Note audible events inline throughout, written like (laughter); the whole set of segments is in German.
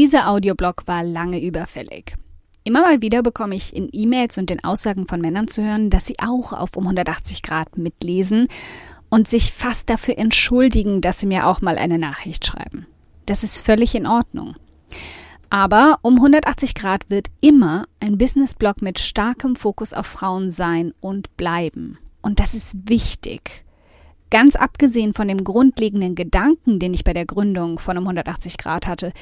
Dieser Audioblog war lange überfällig. Immer mal wieder bekomme ich in E-Mails und den Aussagen von Männern zu hören, dass sie auch auf um 180 Grad mitlesen und sich fast dafür entschuldigen, dass sie mir auch mal eine Nachricht schreiben. Das ist völlig in Ordnung. Aber um 180 Grad wird immer ein Businessblog mit starkem Fokus auf Frauen sein und bleiben. Und das ist wichtig. Ganz abgesehen von dem grundlegenden Gedanken, den ich bei der Gründung von um 180 Grad hatte,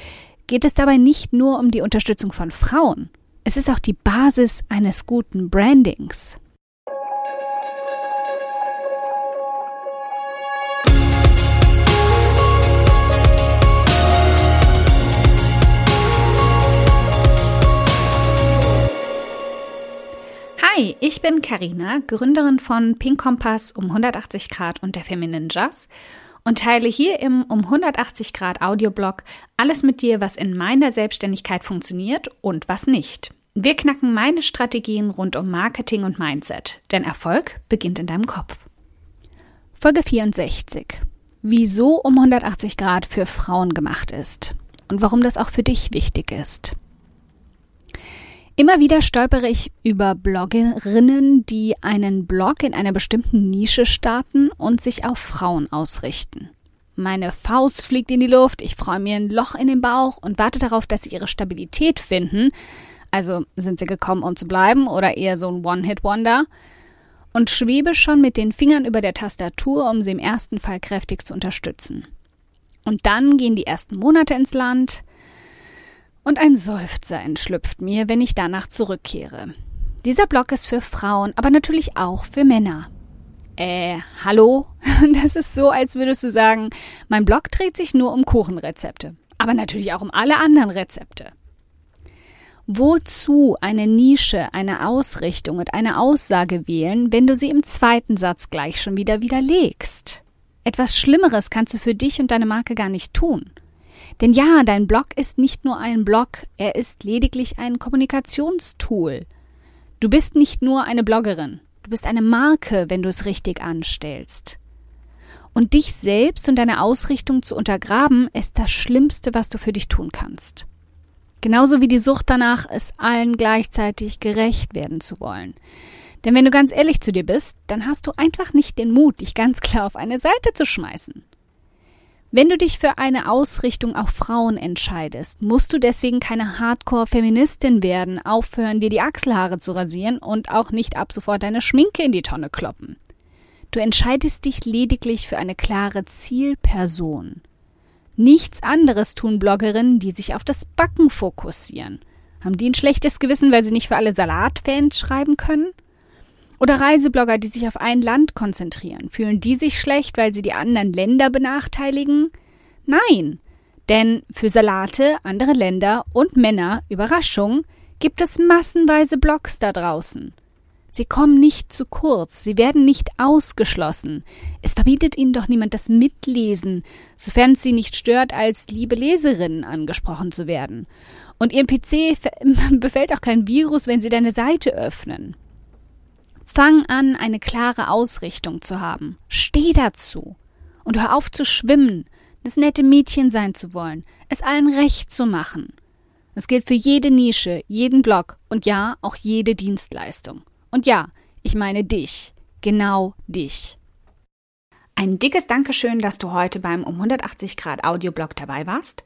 geht es dabei nicht nur um die Unterstützung von Frauen. Es ist auch die Basis eines guten Brandings. Hi, ich bin Karina, Gründerin von Pink Kompass um 180 Grad und der Feminine Jazz und teile hier im um 180 Grad Audioblog alles mit dir, was in meiner Selbstständigkeit funktioniert und was nicht. Wir knacken meine Strategien rund um Marketing und Mindset, denn Erfolg beginnt in deinem Kopf. Folge 64. Wieso um 180 Grad für Frauen gemacht ist und warum das auch für dich wichtig ist. Immer wieder stolpere ich über Bloggerinnen, die einen Blog in einer bestimmten Nische starten und sich auf Frauen ausrichten. Meine Faust fliegt in die Luft, ich freue mir ein Loch in den Bauch und warte darauf, dass sie ihre Stabilität finden. Also sind sie gekommen, um zu bleiben oder eher so ein One-Hit-Wonder? Und schwebe schon mit den Fingern über der Tastatur, um sie im ersten Fall kräftig zu unterstützen. Und dann gehen die ersten Monate ins Land, und ein Seufzer entschlüpft mir, wenn ich danach zurückkehre. Dieser Blog ist für Frauen, aber natürlich auch für Männer. Äh, hallo? (laughs) Das ist so, als würdest du sagen, mein Blog dreht sich nur um Kuchenrezepte, aber natürlich auch um alle anderen Rezepte. Wozu eine Nische, eine Ausrichtung und eine Aussage wählen, wenn du sie im zweiten Satz gleich schon wieder widerlegst? Etwas Schlimmeres kannst du für dich und deine Marke gar nicht tun. Denn ja, dein Blog ist nicht nur ein Blog, er ist lediglich ein Kommunikationstool. Du bist nicht nur eine Bloggerin, du bist eine Marke, wenn du es richtig anstellst. Und dich selbst und deine Ausrichtung zu untergraben, ist das Schlimmste, was du für dich tun kannst. Genauso wie die Sucht danach, es allen gleichzeitig gerecht werden zu wollen. Denn wenn du ganz ehrlich zu dir bist, dann hast du einfach nicht den Mut, dich ganz klar auf eine Seite zu schmeißen. Wenn du dich für eine Ausrichtung auf Frauen entscheidest, musst du deswegen keine Hardcore-Feministin werden, aufhören, dir die Achselhaare zu rasieren und auch nicht ab sofort deine Schminke in die Tonne kloppen. Du entscheidest dich lediglich für eine klare Zielperson. Nichts anderes tun Bloggerinnen, die sich auf das Backen fokussieren. Haben die ein schlechtes Gewissen, weil sie nicht für alle Salatfans schreiben können? Oder Reiseblogger, die sich auf ein Land konzentrieren. Fühlen die sich schlecht, weil sie die anderen Länder benachteiligen? Nein, denn für Salate, andere Länder und Männer, Überraschung, gibt es massenweise Blogs da draußen. Sie kommen nicht zu kurz, sie werden nicht ausgeschlossen. Es verbietet ihnen doch niemand das Mitlesen, sofern es sie nicht stört, als liebe Leserinnen angesprochen zu werden. Und ihrem PC (laughs) befällt auch kein Virus, wenn sie deine Seite öffnen. Fang an, eine klare Ausrichtung zu haben. Steh dazu. Und hör auf zu schwimmen, das nette Mädchen sein zu wollen, es allen recht zu machen. Das gilt für jede Nische, jeden Blog und ja, auch jede Dienstleistung. Und ja, ich meine dich, genau dich. Ein dickes Dankeschön, dass du heute beim um 180 Grad Audioblog dabei warst.